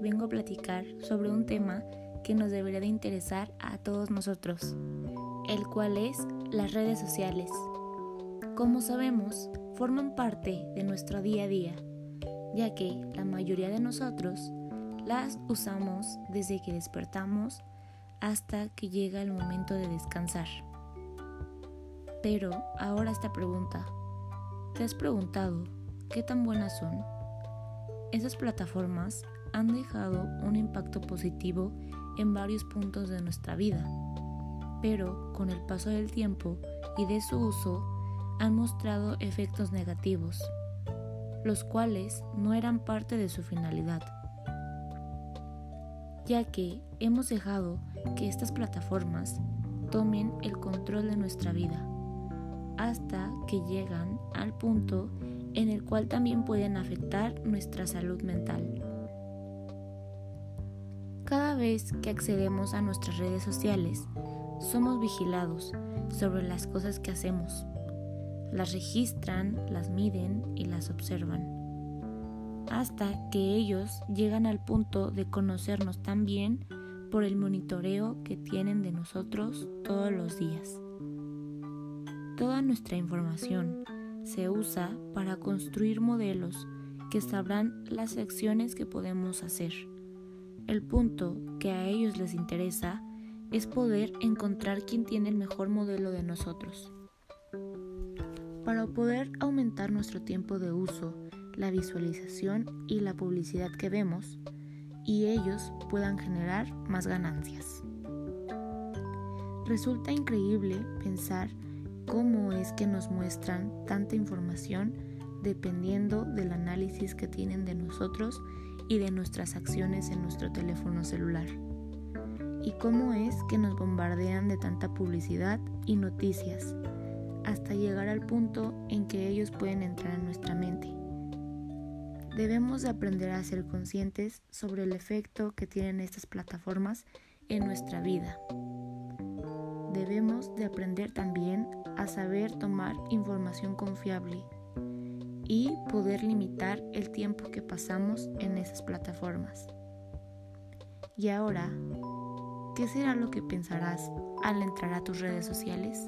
vengo a platicar sobre un tema que nos debería de interesar a todos nosotros, el cual es las redes sociales. Como sabemos, forman parte de nuestro día a día, ya que la mayoría de nosotros las usamos desde que despertamos hasta que llega el momento de descansar. Pero ahora esta pregunta, ¿te has preguntado qué tan buenas son? Esas plataformas han dejado un impacto positivo en varios puntos de nuestra vida, pero con el paso del tiempo y de su uso han mostrado efectos negativos, los cuales no eran parte de su finalidad, ya que hemos dejado que estas plataformas tomen el control de nuestra vida hasta que llegan al punto en el cual también pueden afectar nuestra salud mental. Cada vez que accedemos a nuestras redes sociales, somos vigilados sobre las cosas que hacemos. Las registran, las miden y las observan. Hasta que ellos llegan al punto de conocernos tan bien por el monitoreo que tienen de nosotros todos los días. Toda nuestra información se usa para construir modelos que sabrán las acciones que podemos hacer. El punto que a ellos les interesa es poder encontrar quién tiene el mejor modelo de nosotros. Para poder aumentar nuestro tiempo de uso, la visualización y la publicidad que vemos, y ellos puedan generar más ganancias. Resulta increíble pensar cómo es que nos muestran tanta información dependiendo del análisis que tienen de nosotros y de nuestras acciones en nuestro teléfono celular. Y cómo es que nos bombardean de tanta publicidad y noticias hasta llegar al punto en que ellos pueden entrar en nuestra mente. Debemos de aprender a ser conscientes sobre el efecto que tienen estas plataformas en nuestra vida debemos de aprender también a saber tomar información confiable y poder limitar el tiempo que pasamos en esas plataformas. Y ahora, ¿qué será lo que pensarás al entrar a tus redes sociales?